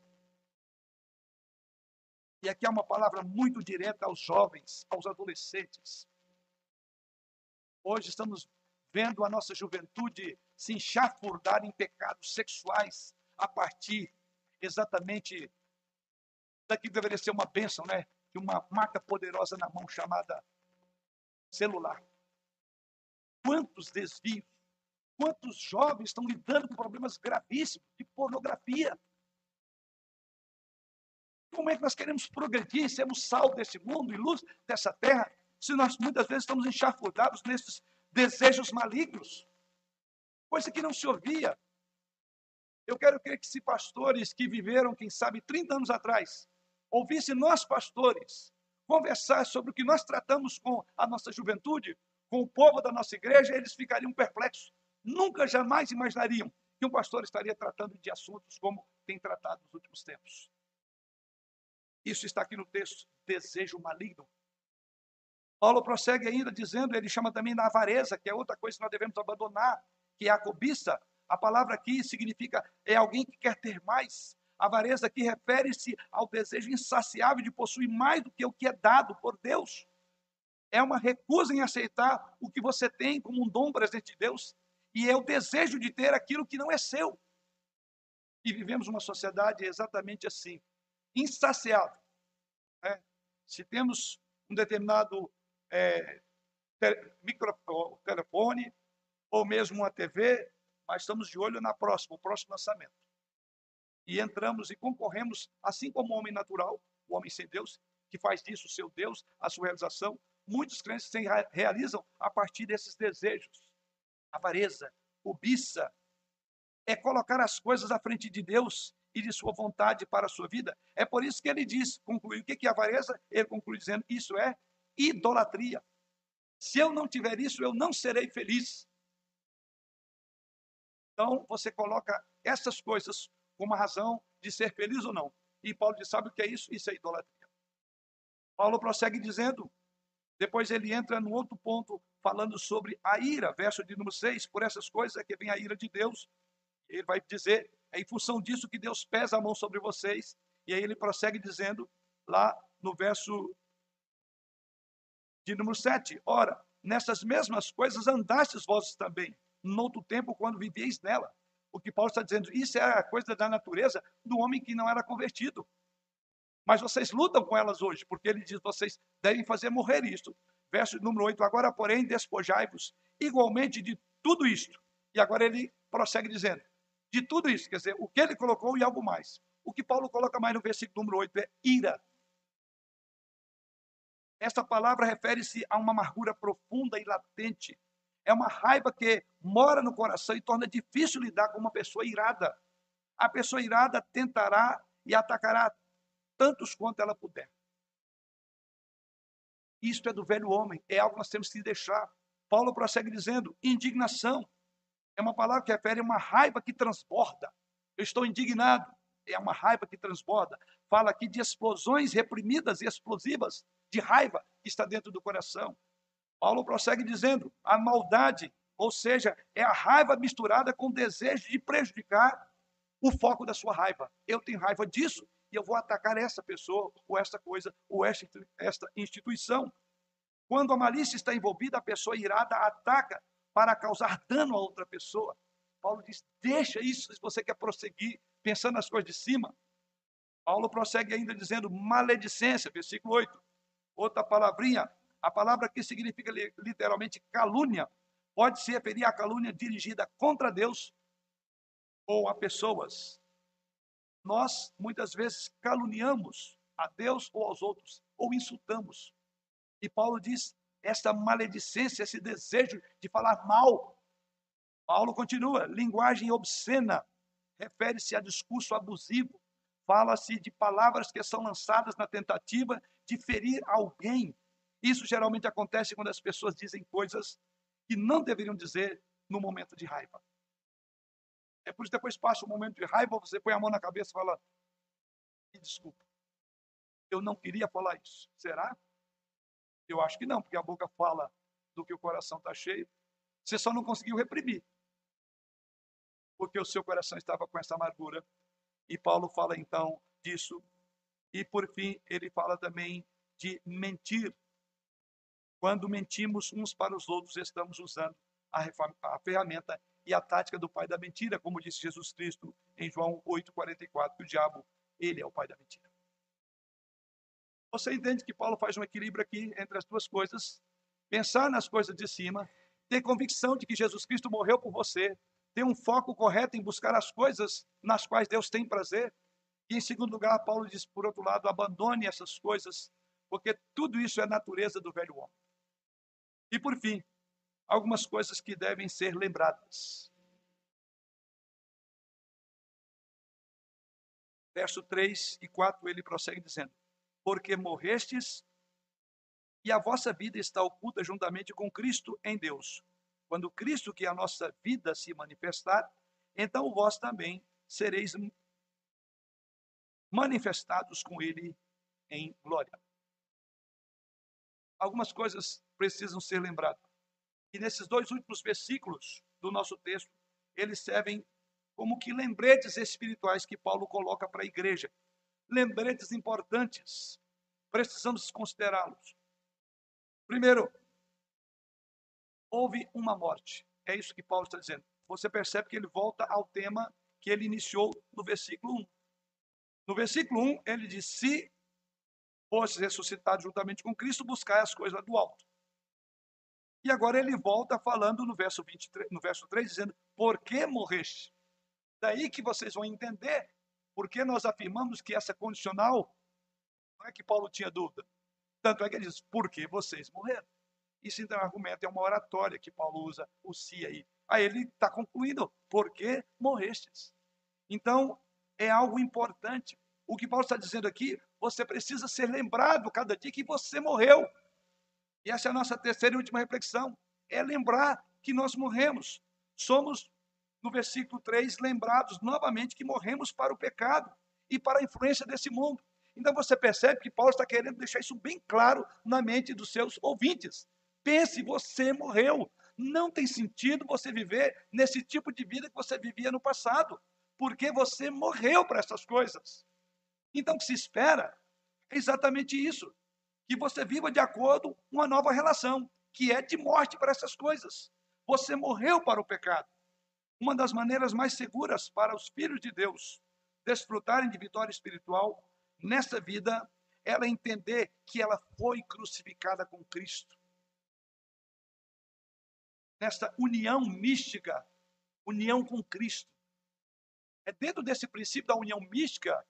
E aqui é uma palavra muito direta aos jovens, aos adolescentes. Hoje estamos vendo a nossa juventude se enxafurdar em pecados sexuais a partir exatamente daqui deveria ser uma bênção, né? De uma marca poderosa na mão chamada celular. Quantos desvios, quantos jovens estão lidando com problemas gravíssimos de pornografia. Como é que nós queremos progredir, sermos sal desse mundo e luz dessa terra, se nós muitas vezes estamos enxafudados nesses desejos malignos? Coisa que não se ouvia. Eu quero crer que se pastores que viveram, quem sabe, 30 anos atrás, ouvissem nós, pastores, conversar sobre o que nós tratamos com a nossa juventude, com o povo da nossa igreja, eles ficariam perplexos. Nunca, jamais imaginariam que um pastor estaria tratando de assuntos como tem tratado nos últimos tempos. Isso está aqui no texto, desejo maligno. Paulo prossegue ainda dizendo, ele chama também da avareza, que é outra coisa que nós devemos abandonar, que é a cobiça. A palavra aqui significa é alguém que quer ter mais. A avareza aqui refere-se ao desejo insaciável de possuir mais do que o que é dado por Deus. É uma recusa em aceitar o que você tem como um dom presente de Deus e é o desejo de ter aquilo que não é seu. E vivemos uma sociedade exatamente assim, insaciável. Né? Se temos um determinado é, telefone ou mesmo uma TV, mas estamos de olho na próxima, o próximo lançamento. E entramos e concorremos, assim como o homem natural, o homem sem Deus, que faz disso o seu Deus, a sua realização. Muitos crentes se realizam a partir desses desejos avareza, cobiça, é colocar as coisas à frente de Deus e de sua vontade para a sua vida. É por isso que ele diz, conclui, o que é avareza? Ele conclui dizendo, isso é idolatria. Se eu não tiver isso, eu não serei feliz. Então, você coloca essas coisas com uma razão de ser feliz ou não. E Paulo diz: sabe o que é isso? Isso é idolatria. Paulo prossegue dizendo, depois ele entra no outro ponto, falando sobre a ira, verso de número 6, por essas coisas é que vem a ira de Deus. Ele vai dizer, é em função disso que Deus pesa a mão sobre vocês. E aí ele prossegue dizendo, lá no verso de número 7, ora, nessas mesmas coisas andastes vós também, no outro tempo, quando vivieis nela. O que Paulo está dizendo, isso é a coisa da natureza do homem que não era convertido. Mas vocês lutam com elas hoje, porque ele diz: vocês devem fazer morrer isto. Verso número 8: Agora, porém, despojai-vos igualmente de tudo isto. E agora ele prossegue dizendo: de tudo isso, quer dizer, o que ele colocou e algo mais. O que Paulo coloca mais no versículo número 8 é ira. Esta palavra refere-se a uma amargura profunda e latente. É uma raiva que mora no coração e torna difícil lidar com uma pessoa irada. A pessoa irada tentará e atacará tantos quanto ela puder. Isto é do velho homem, é algo que nós temos que deixar. Paulo prossegue dizendo: indignação é uma palavra que refere a uma raiva que transborda. Eu estou indignado, é uma raiva que transborda. Fala aqui de explosões reprimidas e explosivas de raiva que está dentro do coração. Paulo prossegue dizendo: a maldade, ou seja, é a raiva misturada com o desejo de prejudicar o foco da sua raiva. Eu tenho raiva disso e eu vou atacar essa pessoa, ou esta coisa, ou esta, esta instituição. Quando a malícia está envolvida, a pessoa irada ataca para causar dano a outra pessoa. Paulo diz: deixa isso se você quer prosseguir pensando nas coisas de cima. Paulo prossegue ainda dizendo maledicência, versículo 8. Outra palavrinha, a palavra que significa literalmente calúnia, pode se referir à calúnia dirigida contra Deus ou a pessoas. Nós, muitas vezes, caluniamos a Deus ou aos outros, ou insultamos. E Paulo diz: essa maledicência, esse desejo de falar mal. Paulo continua: linguagem obscena refere-se a discurso abusivo. Fala-se de palavras que são lançadas na tentativa de ferir alguém. Isso geralmente acontece quando as pessoas dizem coisas que não deveriam dizer no momento de raiva. É por isso que depois passa um momento de raiva, você põe a mão na cabeça e fala: Me desculpa, eu não queria falar isso. Será? Eu acho que não, porque a boca fala do que o coração está cheio. Você só não conseguiu reprimir, porque o seu coração estava com essa amargura. E Paulo fala então disso. E por fim, ele fala também de mentir. Quando mentimos uns para os outros, estamos usando a ferramenta e a tática do pai da mentira, como disse Jesus Cristo em João 8,44, que o diabo, ele é o pai da mentira. Você entende que Paulo faz um equilíbrio aqui entre as duas coisas? Pensar nas coisas de cima, ter convicção de que Jesus Cristo morreu por você, ter um foco correto em buscar as coisas nas quais Deus tem prazer. E em segundo lugar, Paulo diz, por outro lado, abandone essas coisas, porque tudo isso é natureza do velho homem. E por fim, algumas coisas que devem ser lembradas. Verso 3 e 4, ele prossegue dizendo: Porque morrestes e a vossa vida está oculta juntamente com Cristo em Deus. Quando Cristo, que é a nossa vida, se manifestar, então vós também sereis manifestados com Ele em glória. Algumas coisas precisam ser lembradas. E nesses dois últimos versículos do nosso texto, eles servem como que lembretes espirituais que Paulo coloca para a igreja. Lembretes importantes. Precisamos considerá-los. Primeiro, houve uma morte. É isso que Paulo está dizendo. Você percebe que ele volta ao tema que ele iniciou no versículo 1. No versículo 1, ele diz: Se fosse ressuscitado juntamente com Cristo, buscar as coisas do alto. E agora ele volta falando no verso, 23, no verso 3, dizendo: Por que morreste? Daí que vocês vão entender porque nós afirmamos que essa condicional não é que Paulo tinha dúvida. Tanto é que ele diz: Por que vocês morreram? Isso então é um argumento, é uma oratória que Paulo usa, o si aí. Aí ele está concluindo: Por que morrestes? Então, é algo importante. O que Paulo está dizendo aqui, você precisa ser lembrado cada dia que você morreu. E essa é a nossa terceira e última reflexão: é lembrar que nós morremos. Somos no versículo 3, lembrados novamente que morremos para o pecado e para a influência desse mundo. Então você percebe que Paulo está querendo deixar isso bem claro na mente dos seus ouvintes. Pense, você morreu. Não tem sentido você viver nesse tipo de vida que você vivia no passado, porque você morreu para essas coisas. Então o que se espera é exatamente isso: que você viva de acordo com uma nova relação, que é de morte para essas coisas. Você morreu para o pecado. Uma das maneiras mais seguras para os filhos de Deus desfrutarem de vitória espiritual nessa vida, ela entender que ela foi crucificada com Cristo. Nesta união mística, união com Cristo. É dentro desse princípio da união mística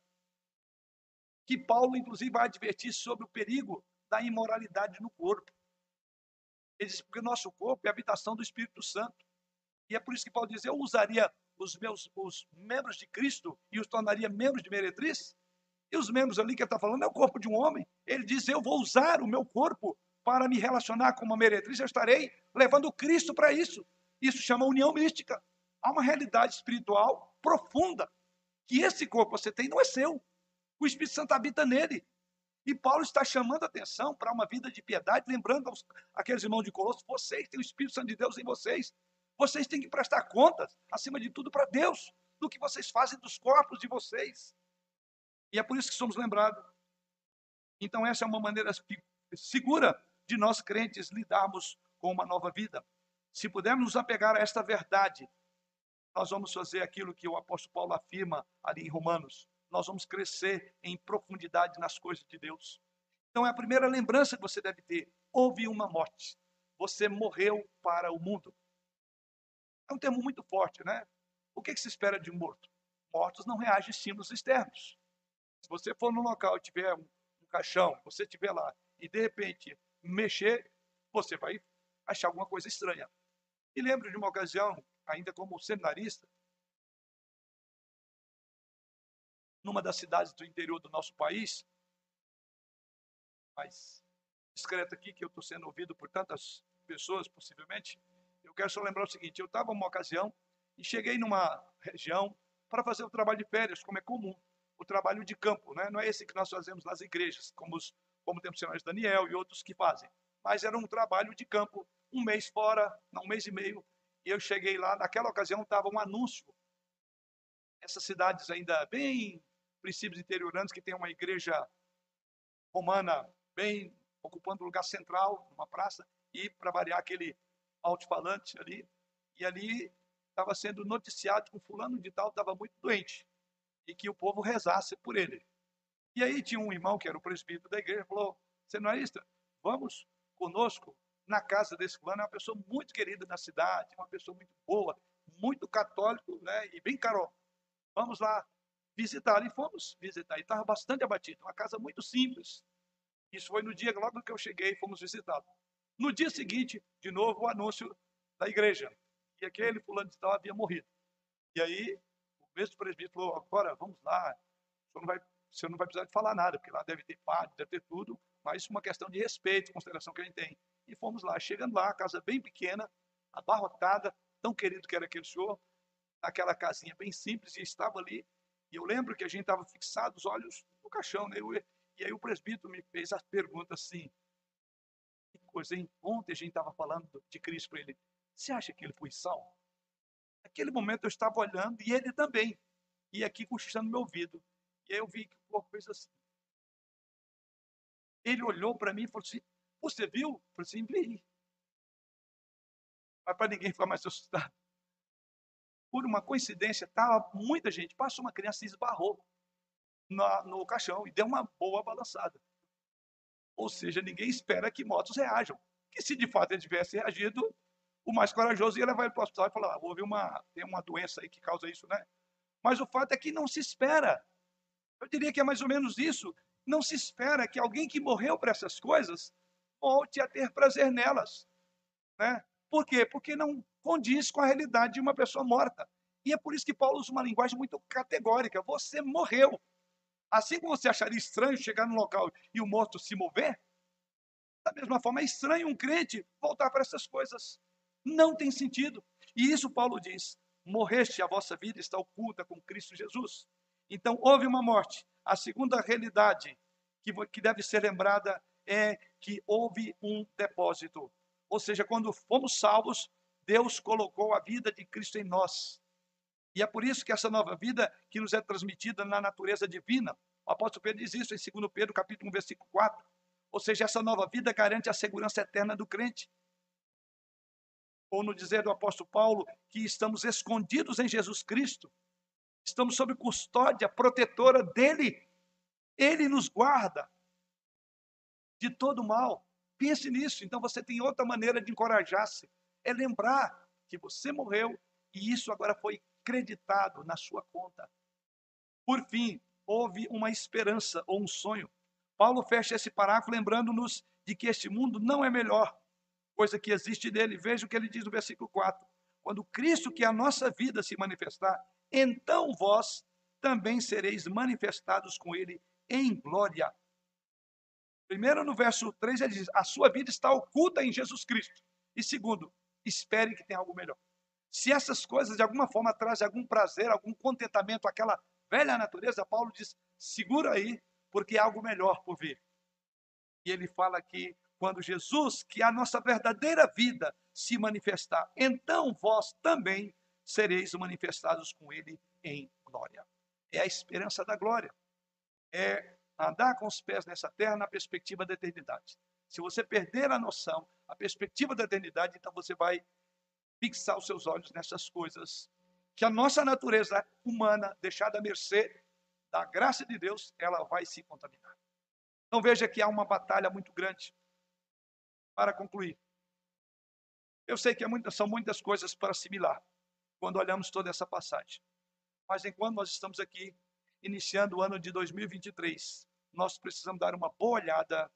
que Paulo, inclusive, vai advertir sobre o perigo da imoralidade no corpo. Ele diz, porque o nosso corpo é a habitação do Espírito Santo. E é por isso que Paulo diz, eu usaria os meus os membros de Cristo e os tornaria membros de meretriz? E os membros ali que ele está falando é o corpo de um homem. Ele diz: Eu vou usar o meu corpo para me relacionar com uma meretriz, eu estarei levando Cristo para isso. Isso chama união mística. Há uma realidade espiritual profunda que esse corpo que você tem não é seu. O Espírito Santo habita nele. E Paulo está chamando a atenção para uma vida de piedade, lembrando aos, aqueles irmãos de Colossos: vocês têm o Espírito Santo de Deus em vocês. Vocês têm que prestar contas, acima de tudo, para Deus, do que vocês fazem dos corpos de vocês. E é por isso que somos lembrados. Então, essa é uma maneira segura de nós crentes lidarmos com uma nova vida. Se pudermos nos apegar a esta verdade, nós vamos fazer aquilo que o apóstolo Paulo afirma ali em Romanos. Nós vamos crescer em profundidade nas coisas de Deus. Então, é a primeira lembrança que você deve ter. Houve uma morte. Você morreu para o mundo. É um termo muito forte, né? O que, que se espera de um morto? Mortos não reagem a estímulos externos. Se você for no local e tiver um, um caixão, você estiver lá e de repente mexer, você vai achar alguma coisa estranha. E lembro de uma ocasião, ainda como seminarista, numa das cidades do interior do nosso país, mais discreto aqui, que eu estou sendo ouvido por tantas pessoas, possivelmente, eu quero só lembrar o seguinte: eu estava numa ocasião e cheguei numa região para fazer o trabalho de férias, como é comum o trabalho de campo, né? não é esse que nós fazemos nas igrejas, como, os, como temos o Daniel e outros que fazem, mas era um trabalho de campo, um mês fora, não, um mês e meio, e eu cheguei lá, naquela ocasião estava um anúncio, essas cidades ainda bem princípios interioranos, que tem uma igreja romana bem ocupando o lugar central, numa praça, e para variar aquele alto-falante ali, e ali estava sendo noticiado que um fulano de tal estava muito doente e que o povo rezasse por ele. E aí tinha um irmão que era o presbítero da igreja, falou, senarista, vamos conosco na casa desse fulano, é uma pessoa muito querida na cidade, uma pessoa muito boa, muito católico, né, e bem caro. Vamos lá visitar. E fomos visitar. E estava bastante abatido, uma casa muito simples. Isso foi no dia logo que eu cheguei, fomos visitá-lo. No dia seguinte, de novo, o anúncio da igreja. E aquele fulano de tal havia morrido. E aí mesmo presbítero falou, agora vamos lá, o senhor não vai, o senhor não vai precisar de falar nada, porque lá deve ter padre, deve ter tudo, mas uma questão de respeito, consideração que a gente tem. E fomos lá, chegando lá, casa bem pequena, abarrotada, tão querido que era aquele senhor, aquela casinha bem simples, e estava ali, e eu lembro que a gente estava fixado os olhos no caixão, né? E aí o presbítero me fez a pergunta assim, que coisa, hein? Ontem a gente estava falando de Cristo para ele, você acha que ele foi salvo? Naquele momento eu estava olhando e ele também. E aqui cochichando meu ouvido. E aí eu vi que o corpo fez assim. Ele olhou para mim e falou assim: Você viu? Eu falei assim: Vi. Mas para ninguém ficar mais assustado. Por uma coincidência, estava muita gente. Passou uma criança e esbarrou no, no caixão e deu uma boa balançada. Ou seja, ninguém espera que motos reajam. Que se de fato ele tivesse reagido, o mais corajoso ia levar ele para o hospital e falar: ah, houve uma, tem uma doença aí que causa isso, né? Mas o fato é que não se espera. Eu diria que é mais ou menos isso. Não se espera que alguém que morreu para essas coisas volte a ter prazer nelas. Né? Por quê? Porque não condiz com a realidade de uma pessoa morta. E é por isso que Paulo usa uma linguagem muito categórica. Você morreu. Assim como você acharia estranho chegar num local e o morto se mover, da mesma forma é estranho um crente voltar para essas coisas. Não tem sentido. E isso Paulo diz. morreste, a vossa vida está oculta com Cristo Jesus. Então, houve uma morte. A segunda realidade que deve ser lembrada é que houve um depósito. Ou seja, quando fomos salvos, Deus colocou a vida de Cristo em nós. E é por isso que essa nova vida que nos é transmitida na natureza divina, o apóstolo Pedro diz isso em 2 Pedro, capítulo 1, versículo 4. Ou seja, essa nova vida garante a segurança eterna do crente. Ou no dizer do apóstolo Paulo, que estamos escondidos em Jesus Cristo, estamos sob custódia protetora dele. Ele nos guarda de todo mal. Pense nisso. Então você tem outra maneira de encorajar-se. É lembrar que você morreu e isso agora foi creditado na sua conta. Por fim, houve uma esperança ou um sonho. Paulo fecha esse parágrafo lembrando-nos de que este mundo não é melhor coisa que existe dele. Veja o que ele diz no versículo 4. Quando Cristo, que é a nossa vida, se manifestar, então vós também sereis manifestados com ele em glória. Primeiro, no verso 3, ele diz: A sua vida está oculta em Jesus Cristo. E segundo, espere que tem algo melhor. Se essas coisas de alguma forma trazem algum prazer, algum contentamento àquela velha natureza, Paulo diz: segura aí, porque há algo melhor por vir. E ele fala aqui: quando Jesus, que é a nossa verdadeira vida, se manifestar, então vós também sereis manifestados com ele em glória. É a esperança da glória. É andar com os pés nessa terra na perspectiva da eternidade. Se você perder a noção, a perspectiva da eternidade, então você vai fixar os seus olhos nessas coisas que a nossa natureza humana, deixada à mercê da graça de Deus, ela vai se contaminar. Então veja que há uma batalha muito grande. Para concluir, eu sei que é são muitas coisas para assimilar quando olhamos toda essa passagem. Mas enquanto nós estamos aqui iniciando o ano de 2023, nós precisamos dar uma boa olhada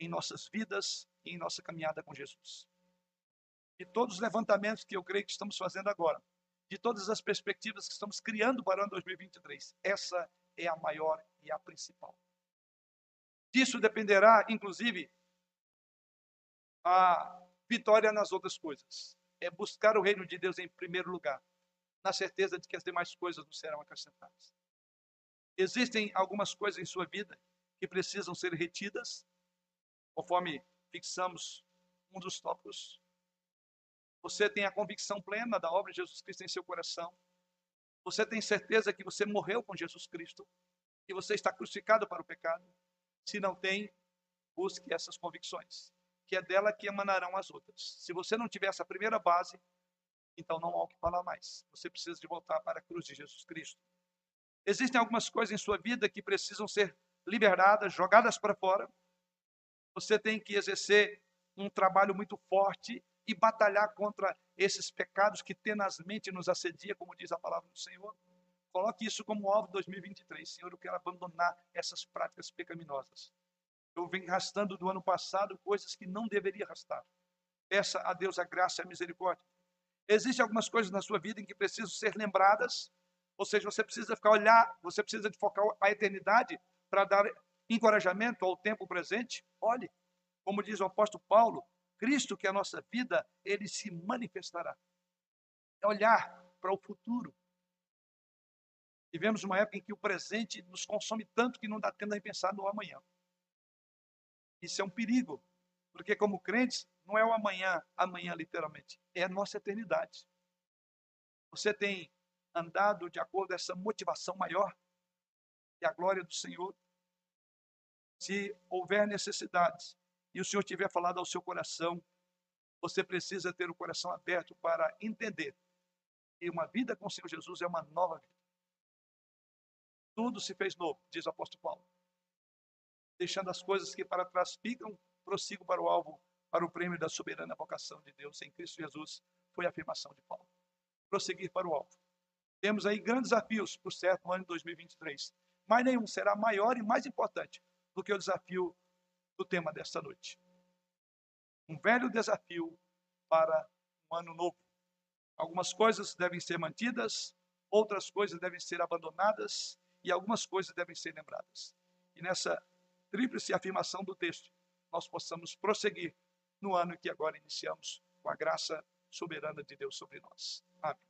em nossas vidas e em nossa caminhada com Jesus de todos os levantamentos que eu creio que estamos fazendo agora, de todas as perspectivas que estamos criando para o ano 2023, essa é a maior e a principal. Disso dependerá, inclusive, a vitória nas outras coisas. É buscar o reino de Deus em primeiro lugar, na certeza de que as demais coisas não serão acrescentadas. Existem algumas coisas em sua vida que precisam ser retidas, conforme fixamos um dos tópicos você tem a convicção plena da obra de Jesus Cristo em seu coração. Você tem certeza que você morreu com Jesus Cristo, que você está crucificado para o pecado. Se não tem, busque essas convicções, que é dela que emanarão as outras. Se você não tiver essa primeira base, então não há o que falar mais. Você precisa de voltar para a cruz de Jesus Cristo. Existem algumas coisas em sua vida que precisam ser liberadas, jogadas para fora. Você tem que exercer um trabalho muito forte e batalhar contra esses pecados que tenazmente nos assedia, como diz a palavra do Senhor. Coloque isso como alvo de 2023. Senhor, eu quero abandonar essas práticas pecaminosas. Eu venho arrastando do ano passado coisas que não deveria arrastar. Peça a Deus a graça e a misericórdia. Existem algumas coisas na sua vida em que precisam ser lembradas, ou seja, você precisa ficar olhar, você precisa focar a eternidade para dar encorajamento ao tempo presente. Olhe, como diz o apóstolo Paulo, Cristo, que é a nossa vida, ele se manifestará. É olhar para o futuro. Vivemos uma época em que o presente nos consome tanto que não dá tempo de pensar no amanhã. Isso é um perigo, porque como crentes, não é o amanhã, amanhã literalmente, é a nossa eternidade. Você tem andado de acordo com essa motivação maior, e a glória do Senhor. Se houver necessidades, e o Senhor tiver falado ao seu coração, você precisa ter o coração aberto para entender que uma vida com o Senhor Jesus é uma nova vida. Tudo se fez novo, diz o apóstolo Paulo. Deixando as coisas que para trás ficam, prossigo para o alvo, para o prêmio da soberana vocação de Deus em Cristo Jesus, foi a afirmação de Paulo. Prosseguir para o alvo. Temos aí grandes desafios, por certo, no ano de 2023. Mas nenhum será maior e mais importante do que o desafio do tema desta noite. Um velho desafio para um ano novo. Algumas coisas devem ser mantidas, outras coisas devem ser abandonadas e algumas coisas devem ser lembradas. E nessa tríplice afirmação do texto, nós possamos prosseguir no ano que agora iniciamos, com a graça soberana de Deus sobre nós. Amém.